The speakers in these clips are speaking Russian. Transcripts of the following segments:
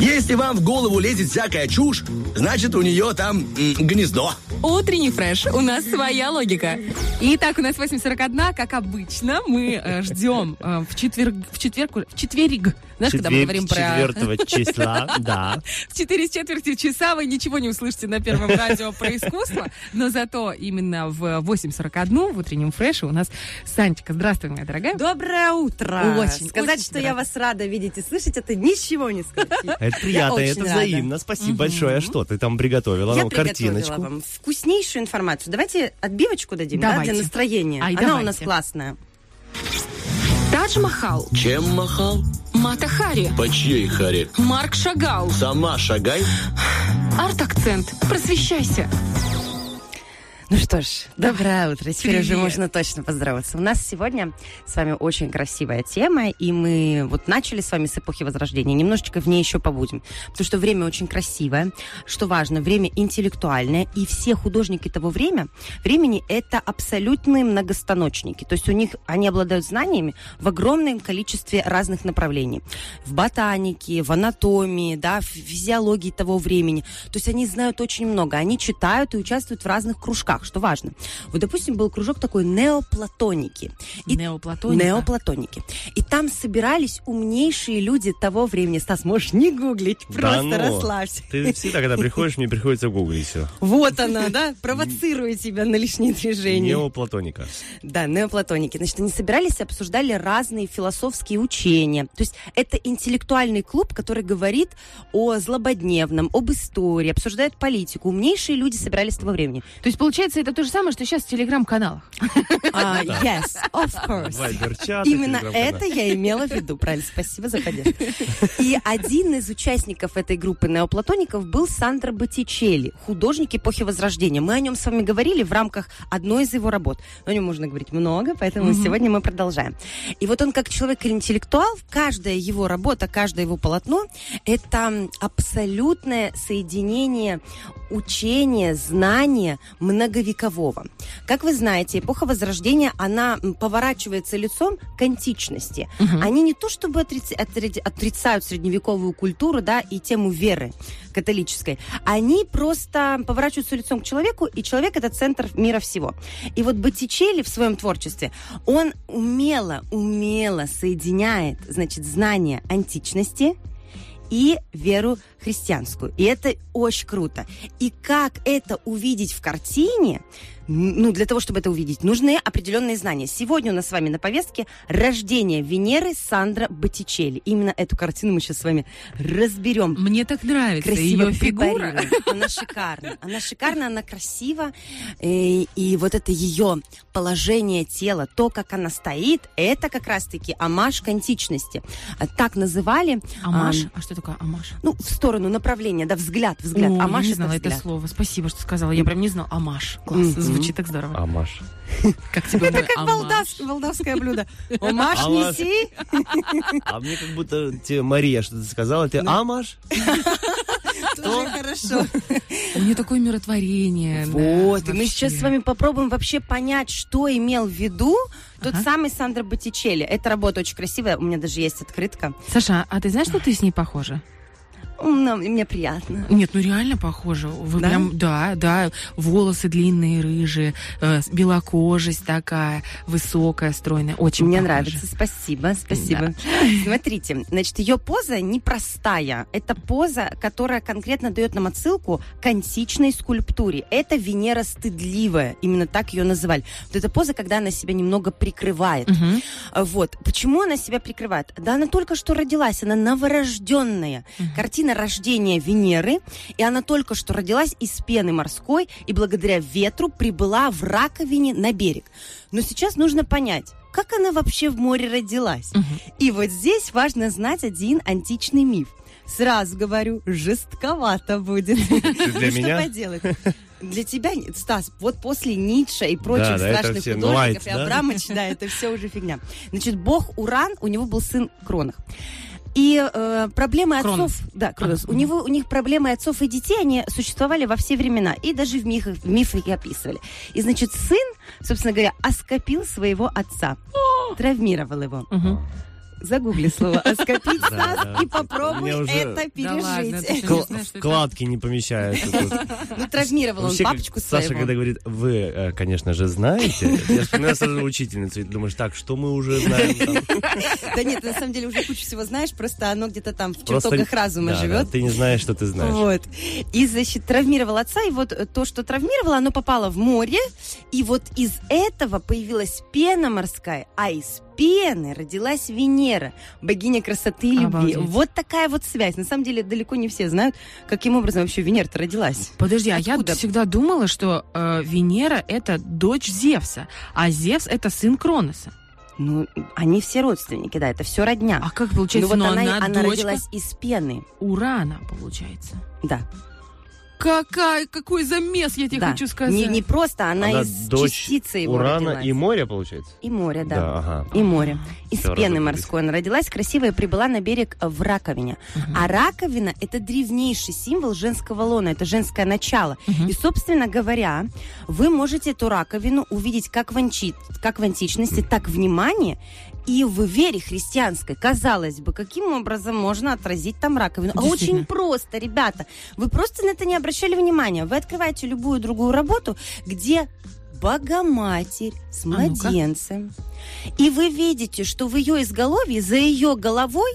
Если вам в голову лезет всякая чушь, значит, у нее там м, гнездо. Утренний фреш. У нас своя логика. Итак, у нас 8.41, как обычно. Мы э, ждем э, в четверг... В четверг... В четверг. Знаешь, когда мы говорим про... Четвертого числа, да. В 4 с четвертью часа вы ничего не услышите на первом радио про искусство, но зато именно в 8.41 в утреннем фреше у нас Санечка. Здравствуй, моя дорогая. Доброе утро. Очень, Сказать, очень что я вас рада видеть и слышать, это ничего не сказать. Это приятно, это взаимно. Спасибо большое. А что ты там приготовила? Я Ну, приготовила вам вкуснейшую информацию. Давайте отбивочку дадим, да, Давайте. для настроения. Ай, Она у нас классная. Тадж Махал, Чем махал? Мата Хари, По чьей харе? Марк Шагал, Сама шагай. арт-акцент. Просвещайся. Ну что ж, доброе утро. Теперь уже Привет. можно точно поздороваться. У нас сегодня с вами очень красивая тема, и мы вот начали с вами с эпохи Возрождения. Немножечко в ней еще побудем, потому что время очень красивое. Что важно, время интеллектуальное, и все художники того время, времени это абсолютные многостаночники. То есть у них они обладают знаниями в огромном количестве разных направлений. В ботанике, в анатомии, да, в физиологии того времени. То есть они знают очень много. Они читают и участвуют в разных кружках, что важно. Вот, допустим, был кружок такой неоплатоники. И Неоплатоника. Неоплатоники. И там собирались умнейшие люди того времени. Стас, можешь не гуглить, Да просто ну. расслабься. Ты всегда, когда приходишь, мне приходится гуглить все. Вот она, да, провоцирует тебя на лишние движения. Неоплатоника. Да, неоплатоники. Значит, они собирались и обсуждали разные философские учения. То есть это интеллектуальный клуб, который говорит о злободневном, об истории, обсуждает политику. Умнейшие люди собирались того времени. То есть, получается, это то же самое, что сейчас в телеграм-каналах. А, yes, of course. Вайбер-чат, Именно это я имела в виду, правильно, спасибо за поддержку. И один из участников этой группы неоплатоников был Сандро Боттичелли, художник эпохи Возрождения. Мы о нем с вами говорили в рамках одной из его работ. Но о нем можно говорить много, поэтому сегодня мы продолжаем. И вот он как человек-интеллектуал, каждая его работа, каждое его полотно – это абсолютное соединение учения, знания многовекового. Как вы знаете, эпоха Возрождения, она поворачивается лицом к античности. Они не то чтобы отриц- отри- отрицают средневековую культуру, да, и тему веры католической, они просто поворачиваются лицом к человеку, и человек это центр мира всего. И вот Боттичелли в своем творчестве, он умело, умело соединяет, значит, знания античности, и веру христианскую. И это очень круто. И как это увидеть в картине, ну, для того, чтобы это увидеть, нужны определенные знания. Сегодня у нас с вами на повестке рождение Венеры Сандра Боттичелли. Именно эту картину мы сейчас с вами разберем. Мне так нравится Красиво ее фигура. Она шикарна. Она шикарна, она красива. И, и вот это ее положение тела, то, как она стоит, это как раз-таки амаш к античности. А Так называли. Амаш? ам, А что такое амаш? ну, в сторону направления, да, взгляд, взгляд. О, Амаш я не это знала это взгляд. слово. Спасибо, что сказала. Я прям не знала. Амаш. Класс. Мгм. Звучит так здорово. Амаш. Как тебе Это как молдавское, молдавское блюдо. Амаш Амаш. неси. А мне как будто тебе Мария что-то сказала. Ты Амаш? Тоже хорошо. У нее такое миротворение. Вот, и мы сейчас с вами попробуем вообще понять, что имел в виду тот самый Сандро Боттичелли. Эта работа очень красивая, у меня даже есть открытка. Саша, а ты знаешь, что ты с ней похожа? Ну, Мне приятно. Нет, ну реально похожа. Вы Да? прям, да, да, волосы длинные, рыжие, э, белокожесть такая, высокая, стройная. Очень Мне похожа. нравится, спасибо, спасибо. Смотрите, значит, ее поза непростая. Это поза, которая конкретно дает нам отсылку к античной скульптуре. Это Венера стыдливая, именно так ее называли. Вот эта поза, когда она себя немного прикрывает. А, Вот. Почему она себя прикрывает? Да она только что родилась, она новорожденная. Картина рождения Венеры, и она только что родилась из пены морской, и благодаря ветру прибыла в раковине на берег. Но сейчас нужно понять, как она вообще в море родилась. И вот здесь важно знать один античный миф. Сразу говорю, жестковато будет. для Ну, меня? Что поделать? Для тебя, Стас, вот после Ницше и прочих Да, да, страшных все художников, Нуайт, и да? Абрамович, да, это все уже фигня. Значит, бог Уран, у него был сын Кронах. И э, проблемы Кронос. отцов, да, Кронос, Ага, у него у них проблемы отцов и детей, они существовали во все времена, и даже в мифах, в мифах их описывали. И значит, сын, собственно говоря, оскопил своего отца, травмировал его. Мгм. Загугли слово Стас, да. и попробуй это пережить. Вкладки не помещаются. Ну, травмировал он папочку Саша, своего. когда говорит, вы, э, конечно же, знаете, я вспоминаю сразу учительницу, и ты думаешь, так, что мы уже знаем? Да нет, на самом деле уже кучу всего знаешь, просто оно где-то там в чертогах разума живет. да, ты не знаешь, что ты знаешь. Вот. И, значит, травмировал отца, и вот э, то, что травмировало, оно попало в море, и вот из этого появилась пена морская, а из пены родилась Венера, богиня красоты и любви. Обалдеть. Вот такая вот связь. На самом деле далеко не все знают, каким образом вообще Венера-то родилась. Подожди, а я Откуда? всегда думала, что э, Венера это дочь Зевса, а Зевс это сын Кроноса. Ну, они все родственники, да, это все родня. А как ну получается, вот но она, она, она дочка родилась из пены, Урана, получается. да. Какая, какой замес, я тебе да. хочу сказать. Не, не просто, она, Она из дочь частицы его Урана родилась. и моря, получается? И море, да. ага. И море. Из Всё пены разобрались. морской она родилась, красивая, прибыла на берег в раковине. А раковина – это древнейший символ женского лона, это женское начало. Мгм. И, собственно говоря, вы можете эту раковину увидеть как в, анчи- как в античности, так в внимании и в вере христианской. Казалось бы, каким образом можно отразить там раковину? А очень просто, ребята. Вы просто на это не обращали внимания. Вы открываете любую другую работу, где Богоматерь с А младенцем. И вы видите, что в ее изголовье, за ее головой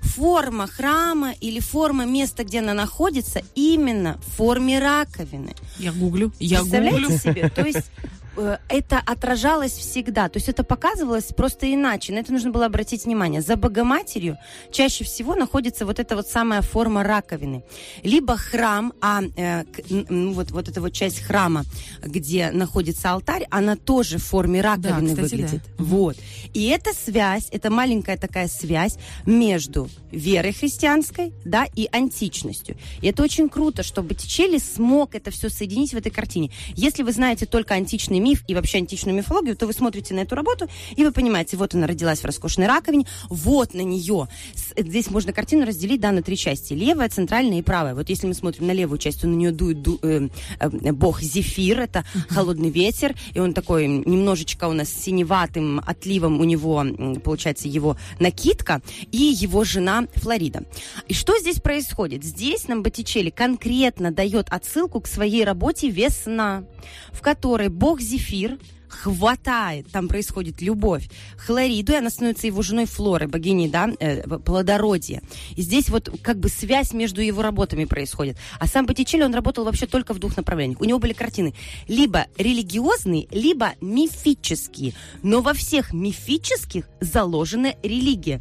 форма храма или форма места, где она находится, именно в форме раковины. Я гуглю, я Представляете гуглю. себе? То есть это отражалось всегда. То есть это показывалось просто иначе. На это нужно было обратить внимание. За Богоматерью чаще всего находится вот эта вот самая форма раковины. Либо храм, а э, вот, вот эта вот часть храма, где находится алтарь, она тоже в форме раковины кстати, да. выглядит. Мгм. Вот. И эта связь, это маленькая такая связь между верой христианской, да, и античностью. И это очень круто, что Боттичелли смог это все соединить в этой картине. Если вы знаете только античный миф и вообще античную мифологию, то вы смотрите на эту работу, и вы понимаете, вот она родилась в роскошной раковине, вот на нее. Здесь можно картину разделить, да, на три части. Левая, центральная и правая. Вот если мы смотрим на левую часть, то на нее дует ду- э, э, бог Зефир, это холодный ветер, и он такой немножечко у нас синеватым отливом у него, получается, его накидка, и его жена Флорида. И что здесь происходит? Здесь нам Боттичелли конкретно дает отсылку к своей работе «Весна», в которой бог Зефир хватает, там происходит любовь, Хлориду, и она становится его женой Флоры, богиней, да, э, плодородия. И здесь вот как бы связь между его работами происходит. А сам Боттичелли, он работал вообще только в двух направлениях. У него были картины либо религиозные, либо мифические. Но во всех мифических заложена религия.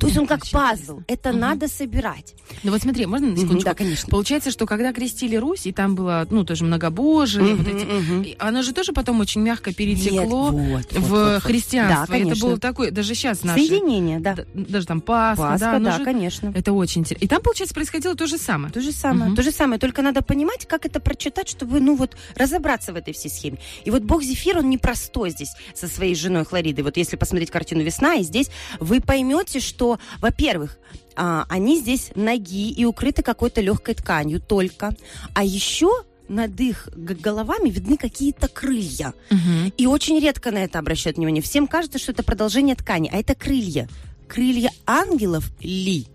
То есть он как пазл. Это Мгм. надо собирать. Ну вот смотри, можно на секундочку? да, конечно. Получается, что когда крестили Русь, и там было, ну, тоже многобожие, вот Мгм, эти... и Оно же тоже потом очень мягко перетекло Нет, вот, в вот, вот, христианство. Да, это было такое, даже сейчас наши... Соединение, да. Даже там Пасха, Пасха, да, да, же- конечно. Это очень интересно. И там, получается, происходило то же самое. То же самое, Мгм. то же самое. Только надо понимать, как это прочитать, чтобы, ну вот, разобраться в этой всей схеме. И вот бог Зефир, он непростой здесь со своей женой Хлоридой. Вот если посмотреть картину «Весна», и здесь вы поймете, что, во-первых, а, они здесь ноги и укрыты какой-то легкой тканью только. А еще над их головами видны какие-то крылья. Мгм. И очень редко на это обращают внимание. Всем кажется, что это продолжение ткани, а это крылья. Крылья ангелов ли?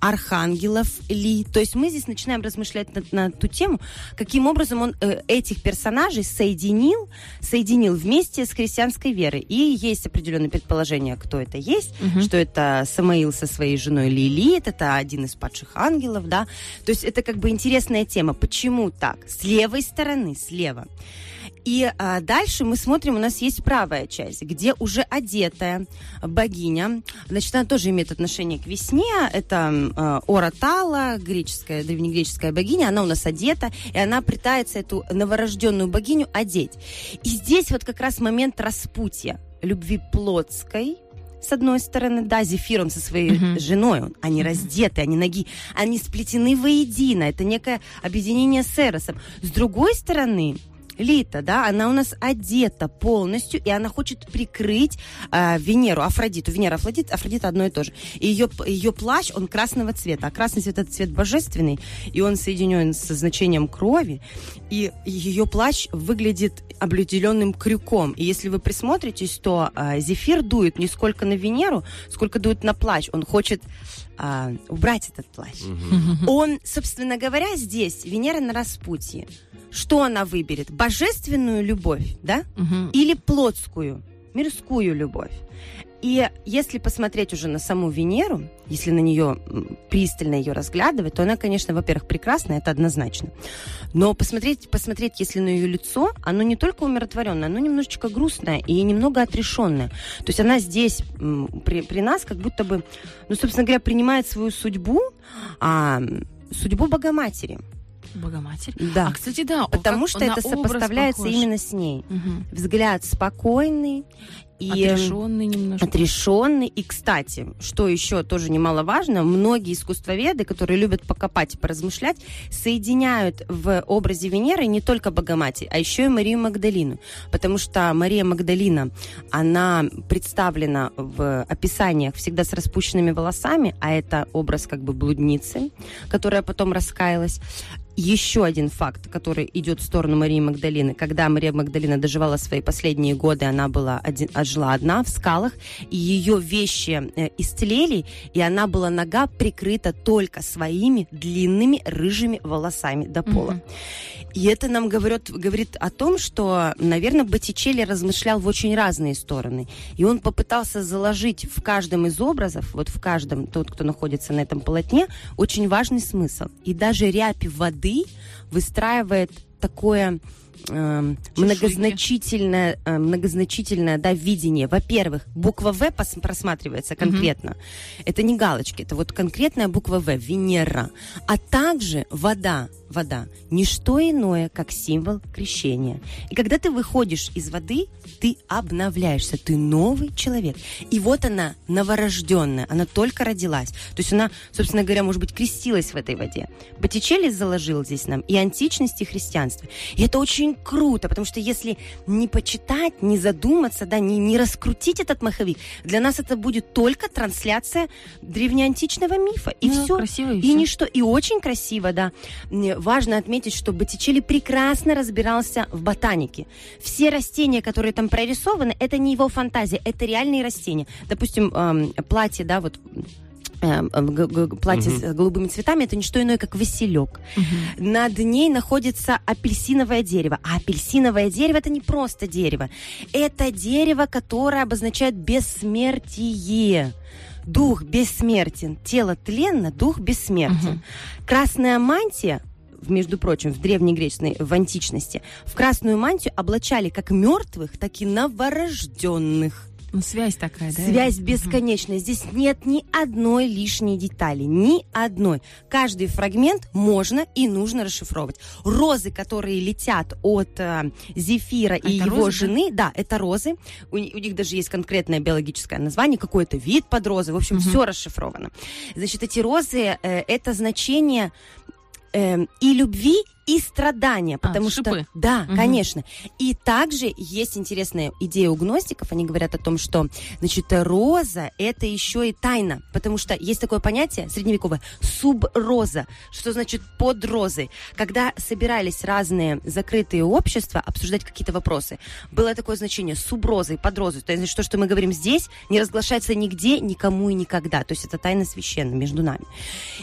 Архангелов ли. То есть мы здесь начинаем размышлять на, на ту тему, каким образом он э, этих персонажей соединил, соединил вместе с христианской верой. И есть определенные предположения, кто это есть, Мгм. что это Самаил со своей женой Лилит, это один из падших ангелов, да. То есть это как бы интересная тема. Почему так? С левой стороны, слева. И а, дальше мы смотрим, у нас есть правая часть, где уже одетая богиня. Значит, она тоже имеет отношение к весне. Это а, Оратала, греческая, древнегреческая богиня. Она у нас одета, и она пытается эту новорожденную богиню одеть. И здесь вот как раз момент распутья любви плотской, с одной стороны, да, Зефир, он со своей Мгм. женой, он- они раздеты, они ноги, они сплетены воедино, это некое объединение с Эросом. С другой стороны, Лита, да, она у нас одета полностью, и она хочет прикрыть э, Венеру, Афродиту. Венера, Афродит, Афродита одно и то же. И ее, ее плащ, он красного цвета, а красный цвет это цвет божественный, и он соединен со значением крови, и ее плащ выглядит облюделенным крюком. И если вы присмотритесь, то э, Зефир дует не сколько на Венеру, сколько дует на плащ. Он хочет э, убрать этот плащ. Он, собственно говоря, здесь Венера на распутье. Что она выберет? Божественную любовь, да? Мгм. Или плотскую, мирскую любовь? И если посмотреть уже на саму Венеру, если на нее пристально ее разглядывать, то она, конечно, во-первых, прекрасна, это однозначно. Но посмотреть, посмотреть, если на ее лицо, оно не только умиротворенное, оно немножечко грустное и немного отрешенное. То есть она здесь при, при нас как будто бы, ну, собственно говоря, принимает свою судьбу, а, судьбу Богоматери. Богоматерь. Да. А, кстати, да. Потому как что это сопоставляется похож. именно с ней. Мгм. Взгляд спокойный и Отрешенный немножко. отрешенный. И, кстати, что еще тоже немаловажно, многие искусствоведы, которые любят покопать и поразмышлять, соединяют в образе Венеры не только Богоматерь, а еще и Марию Магдалину. Потому что Мария Магдалина, она представлена в описаниях всегда с распущенными волосами, а это образ как бы блудницы, которая потом раскаялась. Еще один факт, который идет в сторону Марии Магдалины. Когда Мария Магдалина доживала свои последние годы, она была один, жила одна в скалах, и ее вещи э, истлели, и она была нога прикрыта только своими длинными рыжими волосами до пола. Мгм. И это нам говорит, говорит о том, что, наверное, Боттичелли размышлял в очень разные стороны. И он попытался заложить в каждом из образов, вот в каждом, тот, кто находится на этом полотне, очень важный смысл. И даже рябь воды выстраивает такое эм, многозначительное, э, многозначительное да, видение. Во-первых, буква В просматривается конкретно. Это не галочки, это вот конкретная буква В, Венера. А также вода, вода, не что иное, как символ крещения. И когда ты выходишь из воды, ты обновляешься, ты новый человек. И вот она, новорожденная, она только родилась. То есть она, собственно говоря, может быть, крестилась в этой воде. Боттичелли заложил здесь нам и античность, и христианство. И это очень круто, потому что если не почитать, не задуматься, да, не, не раскрутить этот маховик, для нас это будет только трансляция древнеантичного мифа. И Ну, все. красиво, и И всё. ничто. И очень красиво, да. Важно отметить, что Боттичелли прекрасно разбирался в ботанике. Все растения, которые там прорисованы, это не его фантазия, это реальные растения. Допустим, эм, платье, да, вот эм, платье с голубыми цветами это не что иное, как василек. Над ней находится апельсиновое дерево. А апельсиновое дерево это не просто дерево. Это дерево, которое обозначает бессмертие. Дух бессмертен, тело тленно, дух бессмертен. Красная мантия, между прочим, в древнегреческой, в античности, в красную мантию облачали как мертвых, так и новорожденных. Ну, связь такая, да? Связь бесконечная. Здесь нет ни одной лишней детали. Ни одной. Каждый фрагмент можно и нужно расшифровывать. Розы, которые летят от э, Зефира и Это его розы, да? жены, да? это розы. У, у них даже есть конкретное биологическое название, какой-то вид под розы. В общем, все расшифровано. Значит, эти розы э, это значение эм, и любви, и страдания, А, потому что шипы. да, Мгм. конечно. И также есть интересная идея у гностиков. Они говорят о том, что значит роза это еще и тайна, потому что есть такое понятие средневековое суброза, что значит под розой. Когда собирались разные закрытые общества обсуждать какие-то вопросы, было такое значение суброзой, под розой. То есть то, что мы говорим здесь, не разглашается нигде, никому и никогда. То есть это тайна священная между нами.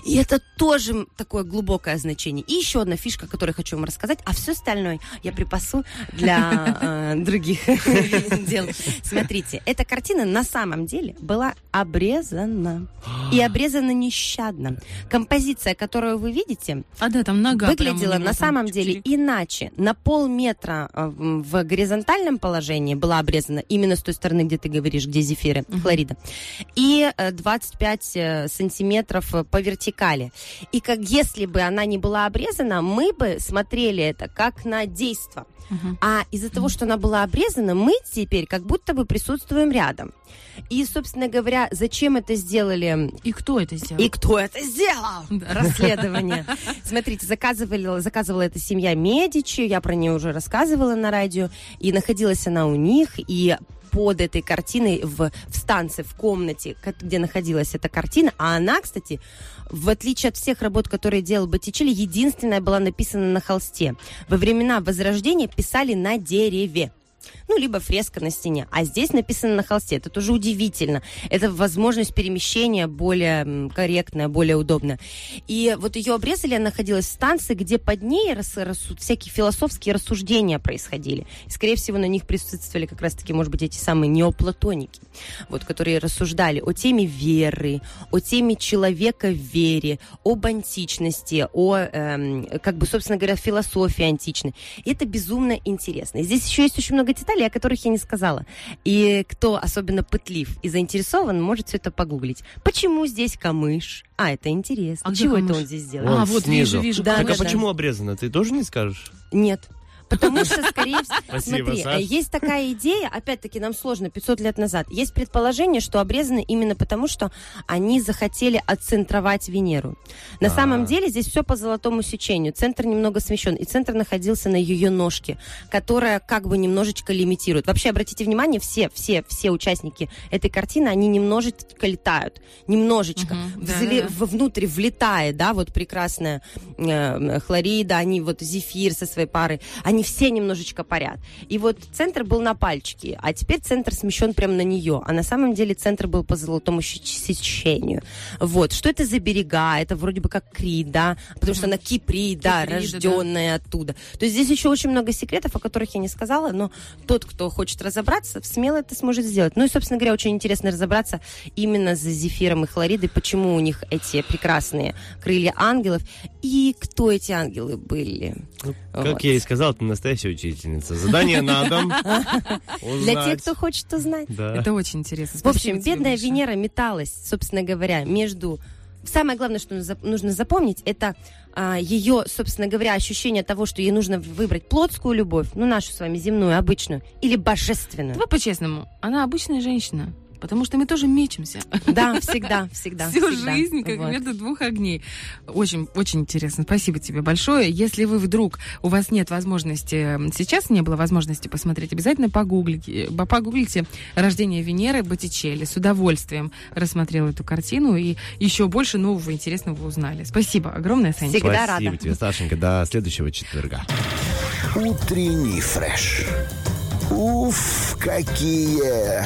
И это тоже такое глубокое значение. И еще одна фишка, которую хочу вам рассказать, а все остальное я припасу для э, других дел. Смотрите, эта картина на самом деле была обрезана. И обрезана нещадно. Композиция, которую вы видите, А, да, там нога выглядела на самом деле иначе. На полметра э, в горизонтальном положении была обрезана именно с той стороны, где ты говоришь, где зефиры, хлорида. И э, 25 э, сантиметров по вертикали. И как если бы она не была обрезана, мы бы смотрели это как на действо. А из-за того, что она была обрезана, мы теперь как будто бы присутствуем рядом. И, собственно говоря, зачем это сделали И кто это сделал? и кто это сделал? Расследование. Смотрите, заказывали, заказывала эта семья Медичи, я про нее уже рассказывала на радио, и находилась она у них, и под этой картиной в, в станции, в комнате, ко- где находилась эта картина, а она, кстати, в отличие от всех работ, которые делал Боттичелли, единственная была написана на холсте. Во времена Возрождения писали на дереве ну, либо фреска на стене. А здесь написано на холсте. Это тоже удивительно. Это возможность перемещения более корректная, более удобная. И вот ее обрезали, она находилась в станции, где под ней рас- рассу- всякие философские рассуждения происходили. И, скорее всего, на них присутствовали как раз-таки, может быть, эти самые неоплатоники, вот, которые рассуждали о теме веры, о теме человека в вере, об античности, о, эм, как бы, собственно говоря, философии античной. И это безумно интересно. И здесь еще есть очень много деталей, о которых я не сказала. И кто особенно пытлив и заинтересован, может все это погуглить. Почему здесь камыш? А, это интересно. А Чего это камыш? он здесь делает? А, вот снизу. вижу, вижу. Да, Так да, а да. почему обрезано? Ты тоже не скажешь? Нет. Потому что, скорее всего, Спасибо, смотри, Саш. э, есть такая идея, опять-таки нам сложно, 500 лет назад, есть предположение, что обрезаны именно потому, что они захотели отцентровать Венеру. На А. самом деле здесь все по золотому сечению, центр немного смещен, и центр находился на ее ножке, которая как бы немножечко лимитирует. Вообще, обратите внимание, все, все, все участники этой картины, они немножечко летают, немножечко, Мгм, Взле- да-да-да. вовнутрь влетает, да, вот прекрасная э, хлорида, они вот зефир со своей парой, они все немножечко парят. И вот центр был на пальчике, а теперь центр смещен прямо на нее, а на самом деле центр был по золотому сечению. Вот, что это за берега? Это вроде бы как Крит, да, потому что она да, Киприда, да. рожденная оттуда. То есть здесь еще очень много секретов, о которых я не сказала, но тот, кто хочет разобраться, смело это сможет сделать. Ну и, собственно говоря, очень интересно разобраться именно за зефиром и хлоридой, почему у них эти прекрасные крылья ангелов и кто эти ангелы были. Ну, Вот. Как я и сказал, настоящая учительница. Задание на дом. Для тех, кто хочет узнать. Да. Это очень интересно. В общем, бедная. Венера металась, собственно говоря, между... Самое главное, что нужно запомнить, это а, ее, собственно говоря, ощущение того, что ей нужно выбрать плотскую любовь, ну, нашу с вами земную, обычную, или божественную. Давай по-честному. Она обычная женщина. Потому что мы тоже мечемся. Да, всегда, всегда. Всю всегда. жизнь, как Вот. между двух огней. Очень, очень интересно. Спасибо тебе большое. Если вы вдруг, у вас нет возможности, сейчас не было возможности посмотреть, обязательно погуглите, б- погуглите «Рождение Венеры» Боттичелли. С удовольствием рассмотрел эту картину и еще больше нового интересного узнали. Спасибо огромное, Санечка. Всегда Спасибо рада. тебе, Сашенька. До следующего четверга. Утренний фреш. Уф, какие